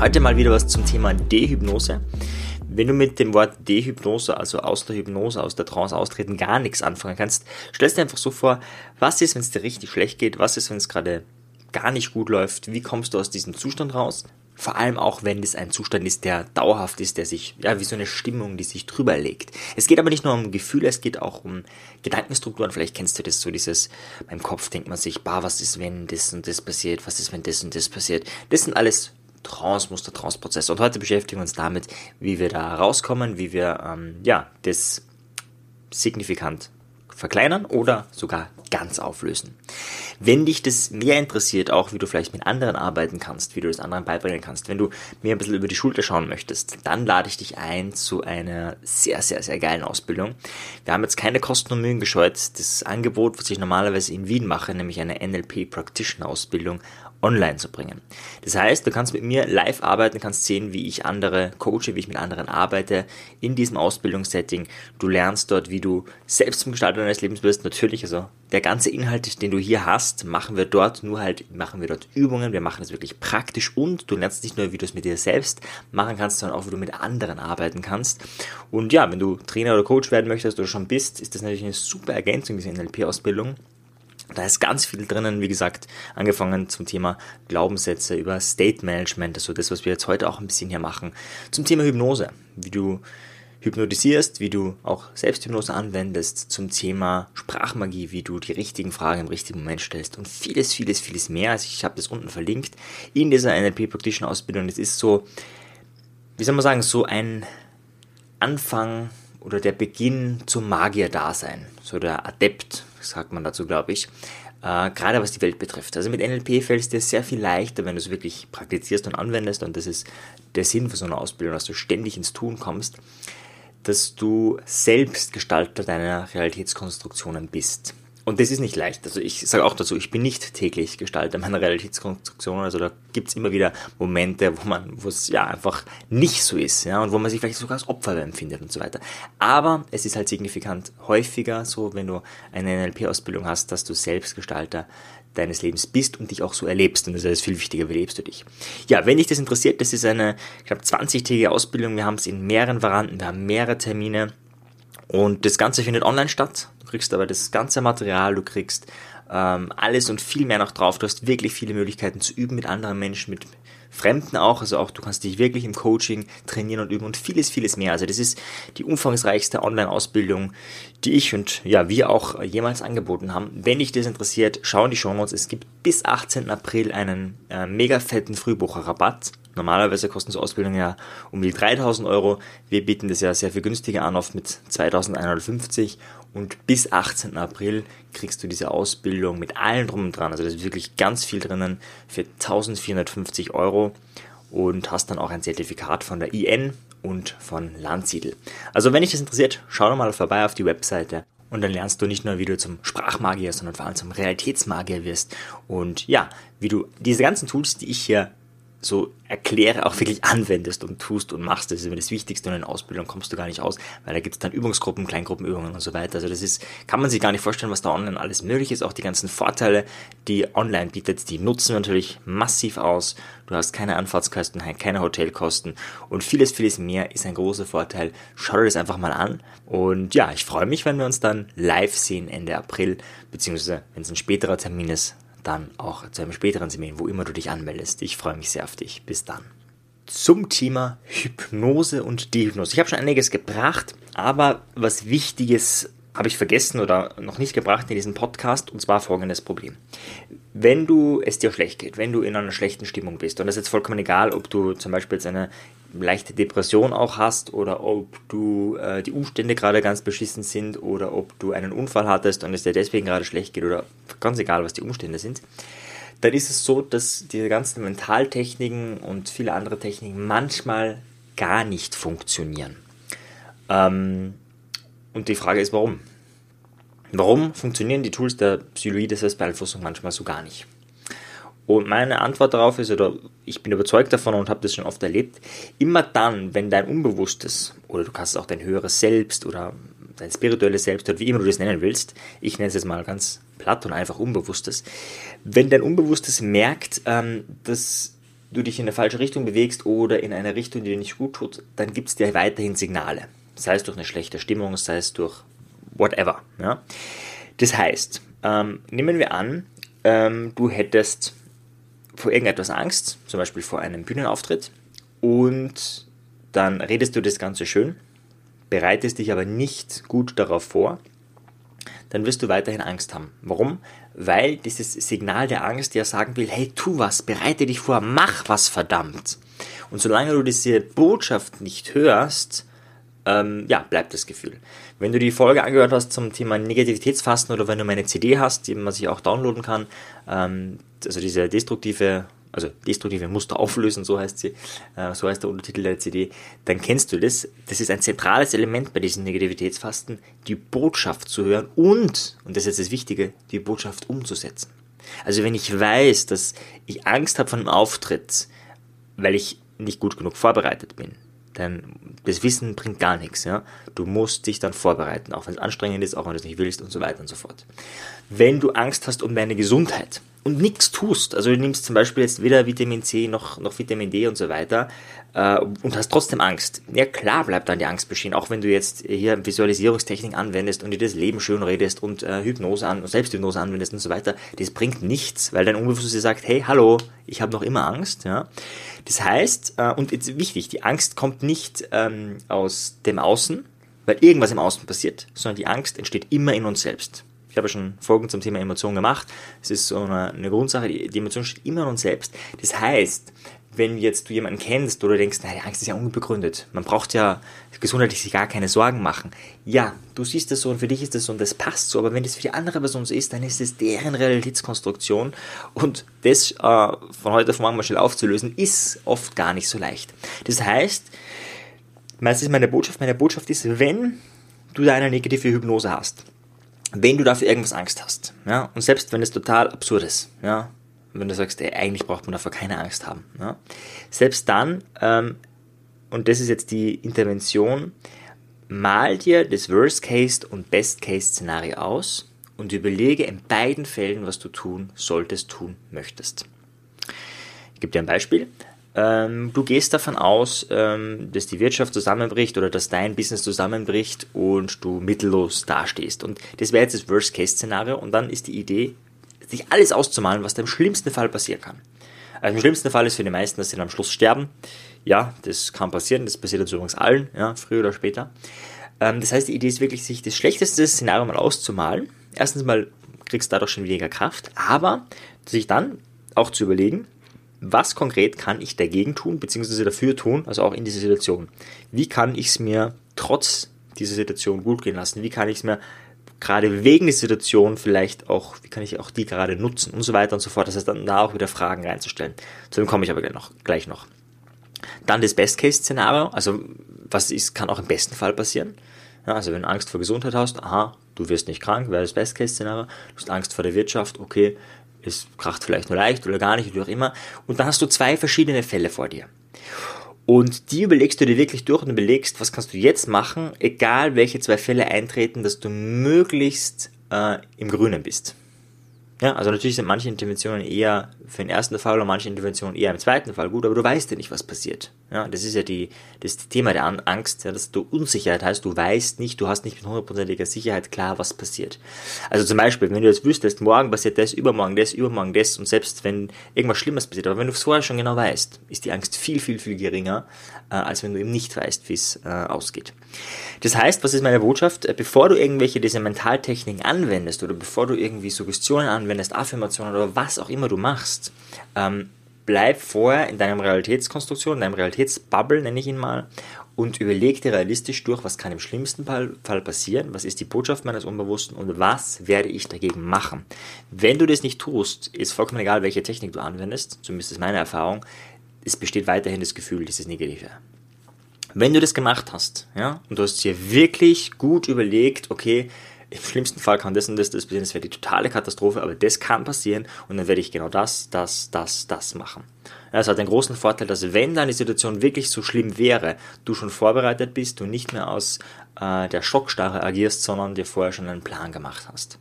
Heute mal wieder was zum Thema Dehypnose. Wenn du mit dem Wort Dehypnose, also aus der Hypnose, aus der Trance austreten, gar nichts anfangen kannst, stellst dir einfach so vor, was ist, wenn es dir richtig schlecht geht, was ist, wenn es gerade gar nicht gut läuft, wie kommst du aus diesem Zustand raus? Vor allem auch, wenn es ein Zustand ist, der dauerhaft ist, der sich, ja, wie so eine Stimmung, die sich drüber legt. Es geht aber nicht nur um Gefühle, es geht auch um Gedankenstrukturen. Vielleicht kennst du das so, dieses, beim Kopf denkt man sich, bah, was ist, wenn das und das passiert? Was ist, wenn das und das passiert? Das sind alles Trance-Muster, Trance-Prozesse. Und heute beschäftigen wir uns damit, wie wir da rauskommen, wie wir, ähm, ja, das signifikant verkleinern oder sogar ganz auflösen. Wenn dich das mehr interessiert, auch wie du vielleicht mit anderen arbeiten kannst, wie du das anderen beibringen kannst, wenn du mir ein bisschen über die Schulter schauen möchtest, dann lade ich dich ein zu einer sehr, sehr, sehr geilen Ausbildung. Wir haben jetzt keine Kosten und Mühen gescheut. Das Angebot, was ich normalerweise in Wien mache, nämlich eine NLP Practitioner Ausbildung, online zu bringen. Das heißt, du kannst mit mir live arbeiten, kannst sehen, wie ich andere coache, wie ich mit anderen arbeite in diesem Ausbildungssetting. Du lernst dort, wie du selbst zum Gestalter deines Lebens wirst. Natürlich, also der ganze Inhalt, den du hier hast, machen wir dort, nur halt machen wir dort Übungen, wir machen es wirklich praktisch und du lernst nicht nur, wie du es mit dir selbst machen kannst, sondern auch, wie du mit anderen arbeiten kannst. Und ja, wenn du Trainer oder Coach werden möchtest oder schon bist, ist das natürlich eine super Ergänzung, diese NLP-Ausbildung. Da ist ganz viel drinnen, wie gesagt, angefangen zum Thema Glaubenssätze über State Management, also das, was wir jetzt heute auch ein bisschen hier machen, zum Thema Hypnose, wie du hypnotisierst, wie du auch Selbsthypnose anwendest, zum Thema Sprachmagie, wie du die richtigen Fragen im richtigen Moment stellst und vieles, vieles, vieles mehr. Also ich habe das unten verlinkt in dieser NLP Practitioner Ausbildung. Das ist so, wie soll man sagen, so ein Anfang oder der Beginn zum Magier-Dasein, so der Adept, sagt man dazu, glaube ich. Äh, gerade was die Welt betrifft. Also mit NLP fällt es dir sehr viel leichter, wenn du es wirklich praktizierst und anwendest. Und das ist der Sinn für so eine Ausbildung, dass du ständig ins Tun kommst, dass du selbst Gestalter deiner Realitätskonstruktionen bist. Und das ist nicht leicht. Also ich sage auch dazu, ich bin nicht täglich Gestalter meiner Realitätskonstruktion. Also da gibt es immer wieder Momente, wo man, wo es ja einfach nicht so ist, ja, und wo man sich vielleicht sogar als Opfer empfindet und so weiter. Aber es ist halt signifikant häufiger so, wenn du eine NLP-Ausbildung hast, dass du Selbstgestalter deines Lebens bist und dich auch so erlebst. Und das ist viel wichtiger, wie lebst du dich. Ja, wenn dich das interessiert, das ist eine, glaube, 20-tägige Ausbildung. Wir haben es in mehreren Varianten, wir haben mehrere Termine. Und das Ganze findet online statt. Du kriegst aber das ganze Material, du kriegst ähm, alles und viel mehr noch drauf. Du hast wirklich viele Möglichkeiten zu üben mit anderen Menschen, mit Fremden auch. Also auch du kannst dich wirklich im Coaching trainieren und üben und vieles, vieles mehr. Also das ist die umfangreichste Online-Ausbildung, die ich und ja, wir auch jemals angeboten haben. Wenn dich das interessiert, schau in die Show Notes. Es gibt bis 18. April einen äh, mega fetten Frühbucherrabatt. Normalerweise kosten so Ausbildungen ja um die 3000 Euro. Wir bieten das ja sehr viel günstiger an, oft mit 2150 und bis 18. April kriegst du diese Ausbildung mit allen drum und dran. Also da ist wirklich ganz viel drinnen für 1450 Euro und hast dann auch ein Zertifikat von der IN und von Landsiedel. Also wenn dich das interessiert, schau doch mal vorbei auf die Webseite und dann lernst du nicht nur, wie du zum Sprachmagier, sondern vor allem zum Realitätsmagier wirst. Und ja, wie du diese ganzen Tools, die ich hier so erkläre, auch wirklich anwendest und tust und machst. Das ist immer das Wichtigste und in Ausbildung kommst du gar nicht aus, weil da gibt es dann Übungsgruppen, Kleingruppenübungen und so weiter. Also das ist, kann man sich gar nicht vorstellen, was da online alles möglich ist. Auch die ganzen Vorteile, die online bietet, die nutzen wir natürlich massiv aus. Du hast keine Anfahrtskosten, keine Hotelkosten und vieles, vieles mehr ist ein großer Vorteil. Schau dir das einfach mal an. Und ja, ich freue mich, wenn wir uns dann live sehen Ende April, beziehungsweise wenn es ein späterer Termin ist, dann auch zu einem späteren Seminar, wo immer du dich anmeldest. Ich freue mich sehr auf dich. Bis dann. Zum Thema Hypnose und Dehypnose. Ich habe schon einiges gebracht, aber was Wichtiges habe ich vergessen oder noch nicht gebracht in diesem Podcast und zwar folgendes Problem. Wenn du es dir schlecht geht, wenn du in einer schlechten Stimmung bist und das ist jetzt vollkommen egal, ob du zum Beispiel jetzt eine leichte Depression auch hast oder ob du äh, die Umstände gerade ganz beschissen sind oder ob du einen Unfall hattest und es dir deswegen gerade schlecht geht oder ganz egal, was die Umstände sind, dann ist es so, dass diese ganzen Mentaltechniken und viele andere Techniken manchmal gar nicht funktionieren. Ähm, und die Frage ist, warum? Warum funktionieren die Tools der Psychoide-Selbstbeeinflussung manchmal so gar nicht? Und meine Antwort darauf ist, oder ich bin überzeugt davon und habe das schon oft erlebt, immer dann, wenn dein Unbewusstes, oder du kannst auch dein höheres Selbst oder dein spirituelles Selbst, oder wie immer du das nennen willst, ich nenne es jetzt mal ganz platt und einfach Unbewusstes, wenn dein Unbewusstes merkt, ähm, dass du dich in eine falsche Richtung bewegst oder in eine Richtung, die dir nicht gut tut, dann gibt es dir weiterhin Signale. Sei es durch eine schlechte Stimmung, sei es durch whatever. Ja? Das heißt, ähm, nehmen wir an, ähm, du hättest vor irgendetwas Angst, zum Beispiel vor einem Bühnenauftritt, und dann redest du das Ganze schön, bereitest dich aber nicht gut darauf vor, dann wirst du weiterhin Angst haben. Warum? Weil dieses Signal der Angst ja sagen will, hey, tu was, bereite dich vor, mach was verdammt. Und solange du diese Botschaft nicht hörst, ähm, ja, bleibt das Gefühl. Wenn du die Folge angehört hast zum Thema Negativitätsfasten oder wenn du meine CD hast, die man sich auch downloaden kann, ähm, also diese destruktive also destruktive Muster auflösen, so heißt sie, äh, so heißt der Untertitel der CD, dann kennst du das. Das ist ein zentrales Element bei diesen Negativitätsfasten, die Botschaft zu hören und, und das ist jetzt das Wichtige, die Botschaft umzusetzen. Also wenn ich weiß, dass ich Angst habe vor einem Auftritt, weil ich nicht gut genug vorbereitet bin, dann das Wissen bringt gar nichts. Ja? Du musst dich dann vorbereiten, auch wenn es anstrengend ist, auch wenn du es nicht willst und so weiter und so fort. Wenn du Angst hast um deine Gesundheit, und nichts tust, also du nimmst zum Beispiel jetzt weder Vitamin C noch, noch Vitamin D und so weiter äh, und hast trotzdem Angst, ja klar bleibt dann die Angst bestehen, auch wenn du jetzt hier Visualisierungstechnik anwendest und dir das Leben schön redest und äh, Hypnose an, Selbsthypnose anwendest und so weiter, das bringt nichts, weil dein Unbewusstes sagt, hey, hallo, ich habe noch immer Angst. Ja? Das heißt, äh, und jetzt wichtig, die Angst kommt nicht ähm, aus dem Außen, weil irgendwas im Außen passiert, sondern die Angst entsteht immer in uns selbst. Ich habe schon Folgen zum Thema Emotion gemacht. Es ist so eine, eine Grundsache, die, die, Emotion steht immer in uns selbst. Das heißt, wenn jetzt du jemanden kennst oder denkst, naja, die Angst ist ja unbegründet, man braucht ja gesundheitlich sich gar keine Sorgen machen. Ja, du siehst das so und für dich ist das so und das passt so, aber wenn das für die andere Person so ist, dann ist es deren Realitätskonstruktion und das äh, von heute auf morgen mal schnell aufzulösen, ist oft gar nicht so leicht. Das heißt, meistens meine Botschaft, meine Botschaft ist, wenn du da eine negative Hypnose hast, wenn du dafür irgendwas Angst hast, ja, und selbst wenn es total absurd ist, ja, wenn du sagst, ey, eigentlich braucht man dafür keine Angst haben, ja, selbst dann, ähm, und das ist jetzt die Intervention, mal dir das Worst-Case und Best-Case-Szenario aus und überlege in beiden Fällen, was du tun solltest, tun möchtest. Ich gebe dir ein Beispiel. Ähm, du gehst davon aus, ähm, dass die Wirtschaft zusammenbricht oder dass dein Business zusammenbricht und du mittellos dastehst. Und das wäre jetzt das Worst-Case-Szenario. Und dann ist die Idee, sich alles auszumalen, was da im schlimmsten Fall passieren kann. Also im schlimmsten Fall ist für die meisten, dass sie dann am Schluss sterben. Ja, das kann passieren. Das passiert uns übrigens allen, ja, früher oder später. Ähm, das heißt, die Idee ist wirklich, sich das schlechteste Szenario mal auszumalen. Erstens mal kriegst du dadurch schon weniger Kraft, aber sich dann auch zu überlegen, was konkret kann ich dagegen tun, beziehungsweise dafür tun, also auch in dieser Situation? Wie kann ich es mir trotz dieser Situation gut gehen lassen? Wie kann ich es mir gerade wegen der Situation vielleicht auch, wie kann ich auch die gerade nutzen und so weiter und so fort. Das heißt, dann da auch wieder Fragen reinzustellen. Zu dem komme ich aber gleich noch. Gleich noch. Dann das Best-Case-Szenario, also was ist, kann auch im besten Fall passieren. Ja, also wenn du Angst vor Gesundheit hast, aha, du wirst nicht krank, wäre das Best-Case-Szenario. Du hast Angst vor der Wirtschaft, okay, es kracht vielleicht nur leicht oder gar nicht, wie auch immer. Und dann hast du zwei verschiedene Fälle vor dir. Und die überlegst du dir wirklich durch und überlegst, was kannst du jetzt machen, egal welche zwei Fälle eintreten, dass du möglichst äh, im Grünen bist. Ja, also natürlich sind manche Interventionen eher für den ersten Fall und manche Interventionen eher im zweiten Fall gut, aber du weißt ja nicht, was passiert. Ja, das ist ja die, das Thema der Angst, ja, dass du Unsicherheit hast, du weißt nicht, du hast nicht mit hundertprozentiger Sicherheit klar, was passiert. Also zum Beispiel, wenn du jetzt wüsstest, morgen passiert das, übermorgen das, übermorgen das und selbst wenn irgendwas Schlimmes passiert, aber wenn du es vorher schon genau weißt, ist die Angst viel, viel, viel geringer, äh, als wenn du eben nicht weißt, wie es äh, ausgeht. Das heißt, was ist meine Botschaft? Äh, bevor du irgendwelche diese Mentaltechniken anwendest oder bevor du irgendwie Suggestionen anwendest, Affirmationen oder was auch immer du machst, ähm, bleib vorher in deinem Realitätskonstruktion, in deinem Realitätsbubble, nenne ich ihn mal, und überleg dir realistisch durch, was kann im schlimmsten Fall, Fall passieren, was ist die Botschaft meines Unbewussten und was werde ich dagegen machen. Wenn du das nicht tust, ist vollkommen egal, welche Technik du anwendest, zumindest ist meine Erfahrung, es besteht weiterhin das Gefühl, dieses Negative. Wenn du das gemacht hast, ja, und du hast dir wirklich gut überlegt, okay, im schlimmsten Fall kann das und das, das passieren, das wäre die totale Katastrophe, aber das kann passieren und dann werde ich genau das, das, das, das machen. Es hat den großen Vorteil, dass wenn deine Situation wirklich so schlimm wäre, du schon vorbereitet bist, du nicht mehr aus äh, der Schockstarre agierst, sondern dir vorher schon einen Plan gemacht hast.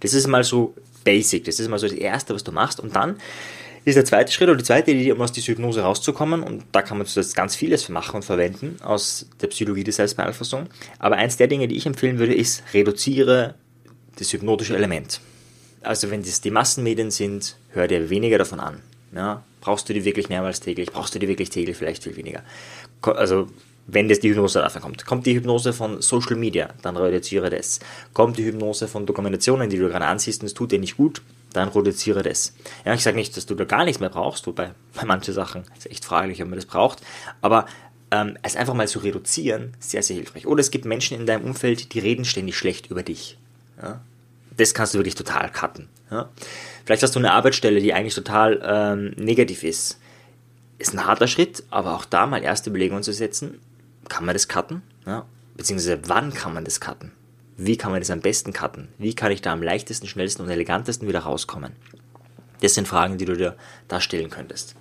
Das ist mal so basic, das ist mal so das Erste, was du machst und dann ist der zweite Schritt oder die zweite Idee, um aus dieser Hypnose rauszukommen. Und da kann man jetzt ganz vieles machen und verwenden aus der Psychologie der Selbstbeeinflussung. Aber eins der Dinge, die ich empfehlen würde, ist, reduziere das hypnotische Element. Also wenn das die Massenmedien sind, hör dir weniger davon an. Ja, brauchst du die wirklich mehrmals täglich? Brauchst du die wirklich täglich? Vielleicht viel weniger. Also wenn das die Hypnose davon kommt. Kommt die Hypnose von Social Media, dann reduziere das. Kommt die Hypnose von Dokumentationen, die du gerade ansiehst und es tut dir nicht gut, dann reduziere das. Ja, ich sage nicht, dass du da gar nichts mehr brauchst, wobei bei manchen Sachen ist echt fraglich, ob man das braucht, aber ähm, es einfach mal zu reduzieren, sehr, sehr hilfreich. Oder es gibt Menschen in deinem Umfeld, die reden ständig schlecht über dich. Ja? Das kannst du wirklich total cutten. Ja? Vielleicht hast du eine Arbeitsstelle, die eigentlich total ähm, negativ ist. Ist ein harter Schritt, aber auch da mal erste Überlegungen zu setzen, kann man das cutten? Ja? Beziehungsweise wann kann man das cutten? Wie kann man das am besten cutten? Wie kann ich da am leichtesten, schnellsten und elegantesten wieder rauskommen? Das sind Fragen, die du dir da stellen könntest.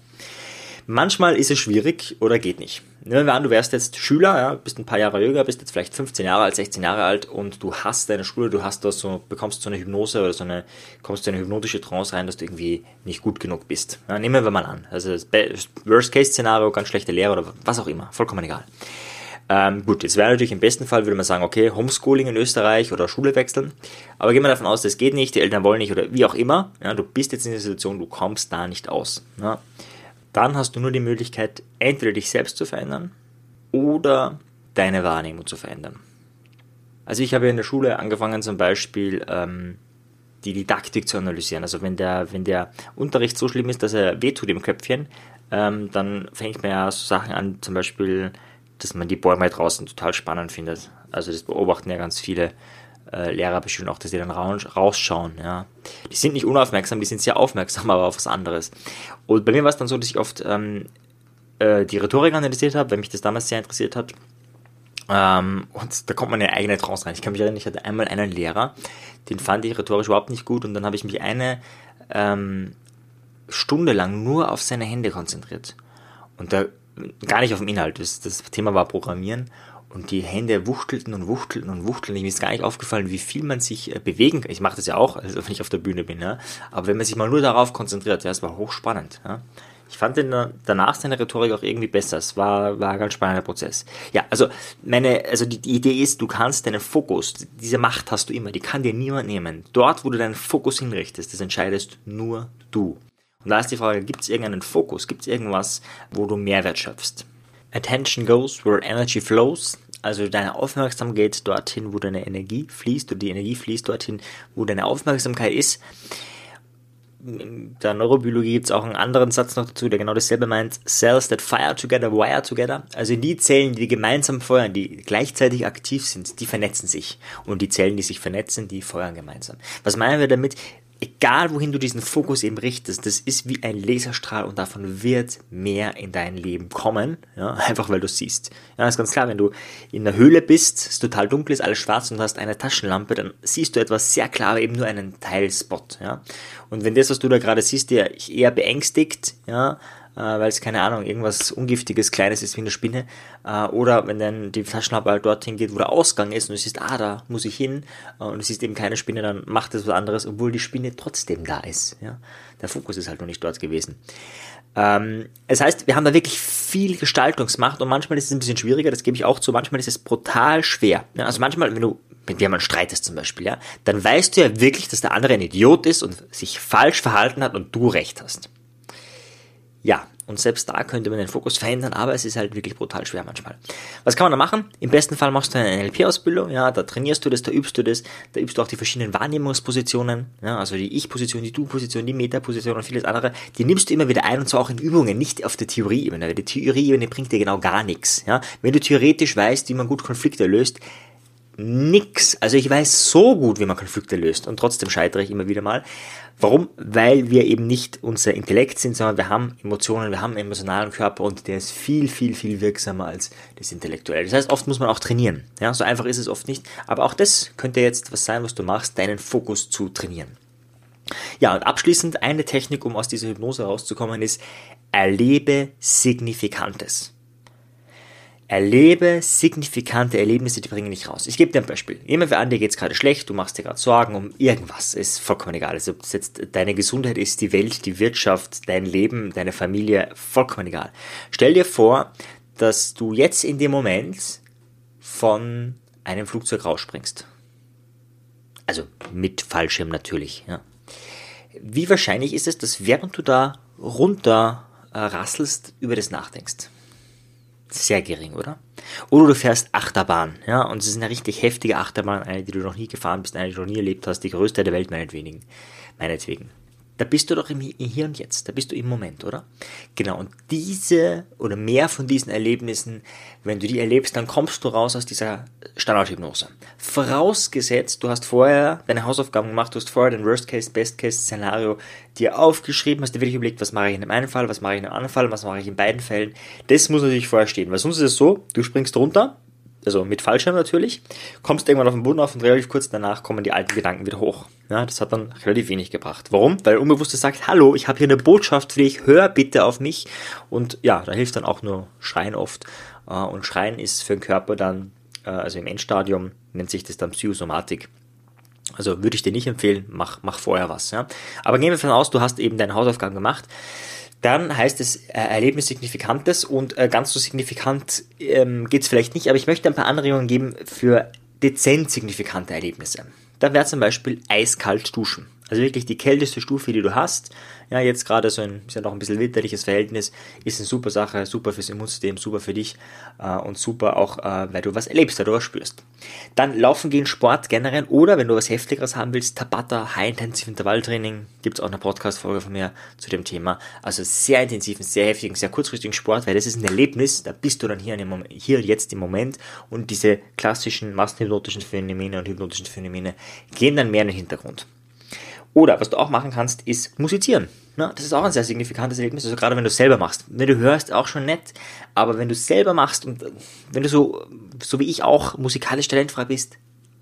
Manchmal ist es schwierig oder geht nicht. Nehmen wir an, du wärst jetzt Schüler, ja, bist ein paar Jahre jünger, bist jetzt vielleicht 15 Jahre alt, 16 Jahre alt und du hast deine Schule, du hast das so, bekommst so eine Hypnose oder so eine, kommst in eine hypnotische Trance rein, dass du irgendwie nicht gut genug bist. Ja, nehmen wir mal an. Also Worst-Case-Szenario, ganz schlechte Lehre oder was auch immer, vollkommen egal. Ähm, gut, jetzt wäre natürlich im besten Fall, würde man sagen, okay, Homeschooling in Österreich oder Schule wechseln. Aber gehen wir davon aus, das geht nicht, die Eltern wollen nicht oder wie auch immer. Ja, du bist jetzt in der Situation, du kommst da nicht aus. Ja. Dann hast du nur die Möglichkeit, entweder dich selbst zu verändern oder deine Wahrnehmung zu verändern. Also ich habe in der Schule angefangen zum Beispiel ähm, die Didaktik zu analysieren. Also wenn der, wenn der Unterricht so schlimm ist, dass er wehtut im Köpfchen, ähm, dann fängt man ja so Sachen an, zum Beispiel dass man die Bäume draußen total spannend findet. Also das beobachten ja ganz viele äh, Lehrer bestimmt auch, dass die dann rausschauen. Ja. Die sind nicht unaufmerksam, die sind sehr aufmerksam, aber auf was anderes. Und bei mir war es dann so, dass ich oft ähm, äh, die Rhetorik analysiert habe, weil mich das damals sehr interessiert hat. Ähm, und da kommt man in eine eigene Trance rein. Ich kann mich erinnern, ich hatte einmal einen Lehrer, den fand ich rhetorisch überhaupt nicht gut und dann habe ich mich eine ähm, Stunde lang nur auf seine Hände konzentriert. Und da gar nicht auf den Inhalt. Das, das Thema war Programmieren und die Hände wuchtelten und wuchtelten und wuchtelten. Mir ist gar nicht aufgefallen, wie viel man sich äh, bewegen kann. Ich mache das ja auch, also wenn ich auf der Bühne bin. Ja. Aber wenn man sich mal nur darauf konzentriert, ja, es war hochspannend. Ja. Ich fand den, danach seine Rhetorik auch irgendwie besser. Es war, war ein ganz spannender Prozess. Ja, also meine, also die, die Idee ist, du kannst deinen Fokus, diese Macht hast du immer, die kann dir niemand nehmen. Dort, wo du deinen Fokus hinrichtest, das entscheidest nur du. Und da ist die Frage, gibt es irgendeinen Fokus, gibt es irgendwas, wo du Mehrwert schöpfst? Attention goes where energy flows. Also deine Aufmerksamkeit geht dorthin, wo deine Energie fließt und die Energie fließt dorthin, wo deine Aufmerksamkeit ist. In der Neurobiologie gibt es auch einen anderen Satz noch dazu, der genau dasselbe meint. Cells that fire together, wire together. Also die Zellen, die gemeinsam feuern, die gleichzeitig aktiv sind, die vernetzen sich. Und die Zellen, die sich vernetzen, die feuern gemeinsam. Was meinen wir damit? Egal wohin du diesen Fokus eben richtest, das ist wie ein Laserstrahl und davon wird mehr in dein Leben kommen, ja, einfach weil du siehst. Ja, ist ganz klar, wenn du in der Höhle bist, es total dunkel ist, alles schwarz und du hast eine Taschenlampe, dann siehst du etwas sehr klar, eben nur einen Teilspot, ja. Und wenn das, was du da gerade siehst, dir eher beängstigt, ja, weil es keine Ahnung, irgendwas Ungiftiges, Kleines ist wie eine Spinne. Äh, oder wenn dann die Taschenlampe halt dorthin geht, wo der Ausgang ist und du siehst, ah, da muss ich hin äh, und du siehst eben keine Spinne, dann macht es was anderes, obwohl die Spinne trotzdem da ist. Ja? Der Fokus ist halt noch nicht dort gewesen. Ähm, es heißt, wir haben da wirklich viel Gestaltungsmacht und manchmal ist es ein bisschen schwieriger, das gebe ich auch zu, manchmal ist es brutal schwer. Ja, also manchmal, wenn du mit jemandem streitest zum Beispiel, ja, dann weißt du ja wirklich, dass der andere ein Idiot ist und sich falsch verhalten hat und du recht hast. Ja, und selbst da könnte man den Fokus verändern, aber es ist halt wirklich brutal schwer manchmal. Was kann man da machen? Im besten Fall machst du eine NLP-Ausbildung, ja, da trainierst du das, da übst du das, da übst du auch die verschiedenen Wahrnehmungspositionen, ja, also die Ich-Position, die Du-Position, die Meta-Position und vieles andere, die nimmst du immer wieder ein und zwar auch in Übungen, nicht auf der Theorie-Ebene. Die Theorie-Ebene bringt dir genau gar nichts, ja. Wenn du theoretisch weißt, wie man gut Konflikte löst, nix. Also ich weiß so gut, wie man Konflikte löst und trotzdem scheitere ich immer wieder mal. Warum? Weil wir eben nicht unser Intellekt sind, sondern wir haben Emotionen, wir haben einen emotionalen Körper und der ist viel, viel, viel wirksamer als das Intellektuelle. Das heißt, oft muss man auch trainieren. Ja, so einfach ist es oft nicht. Aber auch das könnte jetzt was sein, was du machst, deinen Fokus zu trainieren. Ja, und abschließend eine Technik, um aus dieser Hypnose rauszukommen, ist, erlebe Signifikantes. Erlebe signifikante Erlebnisse, die bringen dich raus. Ich gebe dir ein Beispiel. Jemand an dir geht es gerade schlecht, du machst dir gerade Sorgen um irgendwas, ist vollkommen egal. Also ob es jetzt deine Gesundheit ist, die Welt, die Wirtschaft, dein Leben, deine Familie, vollkommen egal. Stell dir vor, dass du jetzt in dem Moment von einem Flugzeug rausspringst. Also mit Fallschirm natürlich. Ja. Wie wahrscheinlich ist es, dass während du da runter äh, rasselst, über das nachdenkst? Sehr gering, oder? Oder du fährst Achterbahn, ja, und es ist eine richtig heftige Achterbahn, eine, die du noch nie gefahren bist, eine, die du noch nie erlebt hast, die größte der Welt meinetwegen. meinetwegen da bist du doch im Hier und Jetzt, da bist du im Moment, oder? Genau, und diese oder mehr von diesen Erlebnissen, wenn du die erlebst, dann kommst du raus aus dieser Standardhypnose. Vorausgesetzt, du hast vorher deine Hausaufgaben gemacht, du hast vorher den Worst-Case, Best-Case-Szenario dir aufgeschrieben, hast dir wirklich überlegt, was mache ich in dem einen Fall, was mache ich in dem anderen Fall, was mache ich in beiden Fällen. Das muss natürlich vorher stehen, weil sonst ist es so, du springst runter, also mit Fallschirm natürlich, kommst irgendwann auf den Boden auf und relativ kurz danach kommen die alten Gedanken wieder hoch. Ja, das hat dann relativ wenig gebracht. Warum? Weil Unbewusstes sagt, hallo, ich habe hier eine Botschaft für dich, hör bitte auf mich. Und ja, da hilft dann auch nur Schreien oft. Äh, und Schreien ist für den Körper dann, äh, also im Endstadium nennt sich das dann Psychosomatik. Also würde ich dir nicht empfehlen, mach, mach vorher was. Ja? Aber gehen wir davon aus, du hast eben deine Hausaufgaben gemacht dann heißt es äh, Erlebnis Signifikantes und äh, ganz so signifikant ähm, geht es vielleicht nicht, aber ich möchte ein paar Anregungen geben für dezent signifikante Erlebnisse. Da wäre zum Beispiel eiskalt duschen. Also wirklich die kälteste Stufe, die du hast. Ja, jetzt gerade so ein, ist ja noch ein bisschen winterliches Verhältnis, ist eine super Sache, super fürs Immunsystem, super für dich äh, und super auch, äh, weil du was erlebst, weil du was spürst. Dann Laufen gehen, Sport generell oder wenn du was Heftigeres haben willst, Tabata, High Intensive Intervalltraining, gibt es auch eine Podcast-Folge von mir zu dem Thema. Also sehr intensiven, sehr heftigen, sehr kurzfristigen Sport, weil das ist ein Erlebnis, da bist du dann hier, Moment, hier jetzt im Moment und diese klassischen massenhypnotischen Phänomene und hypnotischen Phänomene gehen dann mehr in den Hintergrund. Oder was du auch machen kannst, ist musizieren. Ne? Das ist auch ein sehr signifikantes Erlebnis, also gerade wenn du es selber machst. Wenn du hörst, auch schon nett, aber wenn du es selber machst und wenn du so, so wie ich auch musikalisch talentfrei bist,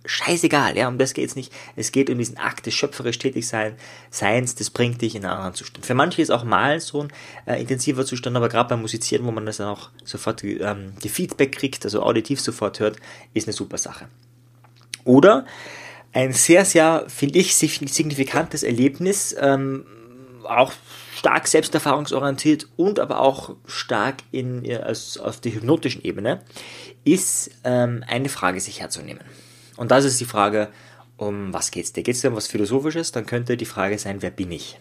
scheißegal, ja, um das geht's nicht. Es geht um diesen Akt des schöpferisch tätig sein, Seins, das bringt dich in einen anderen Zustand. Für manche ist auch mal so ein äh, intensiver Zustand, aber gerade beim Musizieren, wo man das dann auch sofort ähm, die Feedback kriegt, also auditiv sofort hört, ist eine super Sache. Oder ein sehr, sehr, finde ich, signifikantes Erlebnis, ähm, auch stark selbsterfahrungsorientiert und aber auch stark in, als, auf der hypnotischen Ebene, ist ähm, eine Frage sich herzunehmen. Und das ist die Frage, um was geht's dir? Geht es dir um was Philosophisches? Dann könnte die Frage sein, wer bin ich?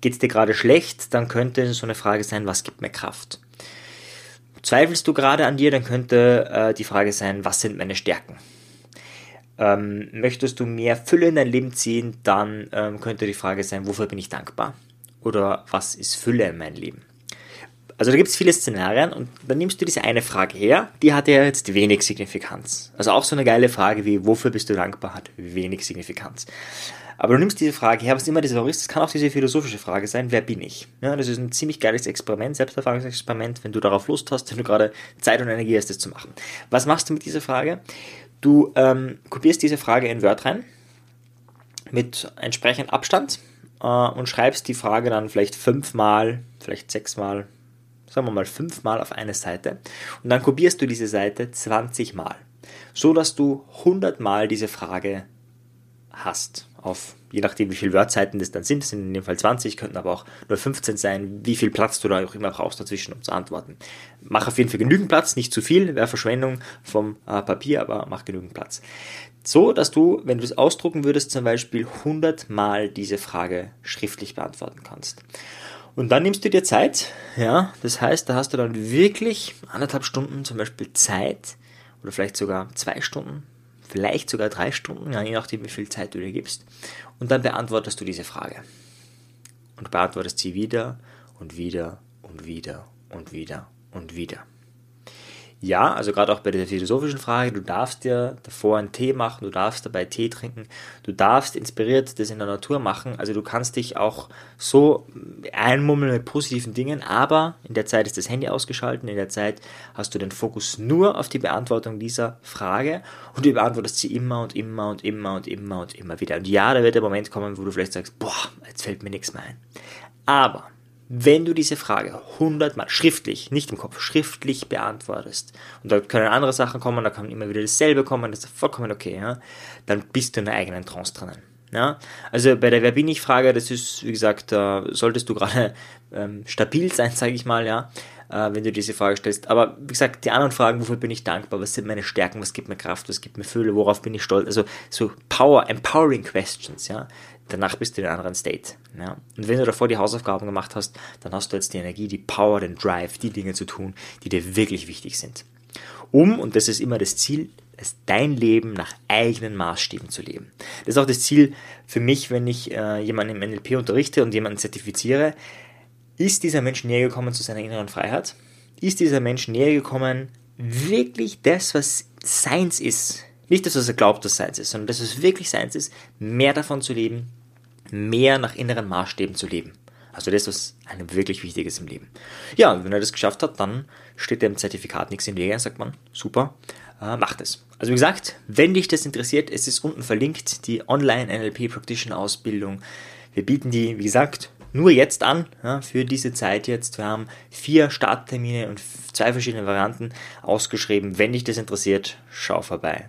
Geht es dir gerade schlecht? Dann könnte so eine Frage sein, was gibt mir Kraft? Zweifelst du gerade an dir? Dann könnte äh, die Frage sein, was sind meine Stärken? Ähm, möchtest du mehr Fülle in dein Leben ziehen, dann ähm, könnte die Frage sein, wofür bin ich dankbar? Oder was ist Fülle in meinem Leben? Also da gibt es viele Szenarien und dann nimmst du diese eine Frage her, die hat ja jetzt wenig Signifikanz. Also auch so eine geile Frage wie, wofür bist du dankbar, hat wenig Signifikanz. Aber du nimmst diese Frage her, was immer das auch ist, das kann auch diese philosophische Frage sein, wer bin ich? Ja, das ist ein ziemlich geiles Experiment, Selbsterfahrungsexperiment, wenn du darauf Lust hast, wenn du gerade Zeit und Energie hast, das zu machen. Was machst du mit dieser Frage? Du ähm, kopierst diese Frage in Word rein mit entsprechendem Abstand äh, und schreibst die Frage dann vielleicht fünfmal, vielleicht sechsmal, sagen wir mal fünfmal auf eine Seite. Und dann kopierst du diese Seite 20 Mal, so dass du 100 Mal diese Frage hast auf je nachdem wie viele Wordseiten das dann sind, sind in dem Fall 20, könnten aber auch nur 15 sein, wie viel Platz du da auch immer brauchst dazwischen, um zu antworten. Mach auf jeden Fall genügend Platz, nicht zu viel, wäre Verschwendung vom äh, Papier, aber mach genügend Platz. So, dass du, wenn du es ausdrucken würdest, zum Beispiel 100 Mal diese Frage schriftlich beantworten kannst. Und dann nimmst du dir Zeit, ja, das heißt, da hast du dann wirklich anderthalb Stunden zum Beispiel Zeit oder vielleicht sogar zwei Stunden, vielleicht sogar drei Stunden, je nachdem, wie viel Zeit du dir gibst. Und dann beantwortest du diese Frage. Und beantwortest sie wieder und wieder und wieder und wieder und wieder ja, also gerade auch bei der philosophischen Frage, du darfst dir davor einen Tee machen, du darfst dabei Tee trinken, du darfst inspiriert das in der Natur machen, also du kannst dich auch so einmummeln mit positiven Dingen, aber in der Zeit ist das Handy ausgeschaltet, in der Zeit hast du den Fokus nur auf die Beantwortung dieser Frage und du beantwortest sie immer und immer und immer und immer und immer wieder. Und ja, da wird der Moment kommen, wo du vielleicht sagst, boah, jetzt fällt mir nichts mehr ein. Aber wenn du diese Frage hundertmal schriftlich, nicht im Kopf, schriftlich beantwortest, und da können andere Sachen kommen, da kann immer wieder dasselbe kommen, das ist vollkommen okay, ja, dann bist du in der eigenen Trance drinnen. Ja? Also bei der Wer bin ich Frage, das ist, wie gesagt, da solltest du gerade ähm, stabil sein, sage ich mal, ja, äh, wenn du diese Frage stellst. Aber wie gesagt, die anderen Fragen, wofür bin ich dankbar, was sind meine Stärken, was gibt mir Kraft, was gibt mir Fülle, worauf bin ich stolz, also so Power, Empowering Questions, ja, danach bist du in einem anderen State. Ja? Und wenn du davor die Hausaufgaben gemacht hast, dann hast du jetzt die Energie, die Power, den Drive, die Dinge zu tun, die dir wirklich wichtig sind. Um, und das ist immer das Ziel, es dein Leben nach eigenen Maßstäben zu leben. Das ist auch das Ziel für mich, wenn ich äh, jemanden im NLP unterrichte und jemanden zertifiziere. Ist dieser Mensch näher gekommen zu seiner inneren Freiheit? Ist dieser Mensch näher gekommen, wirklich das, was Seins ist, nicht das, was er glaubt, dass Seins ist, sondern das, was wirklich Seins ist, mehr davon zu leben, mehr nach inneren Maßstäben zu leben. Also das, was einem wirklich wichtig ist im Leben. Ja, und wenn er das geschafft hat, dann steht dem Zertifikat nichts im Wege, sagt man, super, äh, macht es. Also wie gesagt, wenn dich das interessiert, es ist unten verlinkt, die Online-NLP Practitioner Ausbildung. Wir bieten die, wie gesagt, nur jetzt an, ja, für diese Zeit jetzt. Wir haben vier Starttermine und zwei verschiedene Varianten ausgeschrieben. Wenn dich das interessiert, schau vorbei.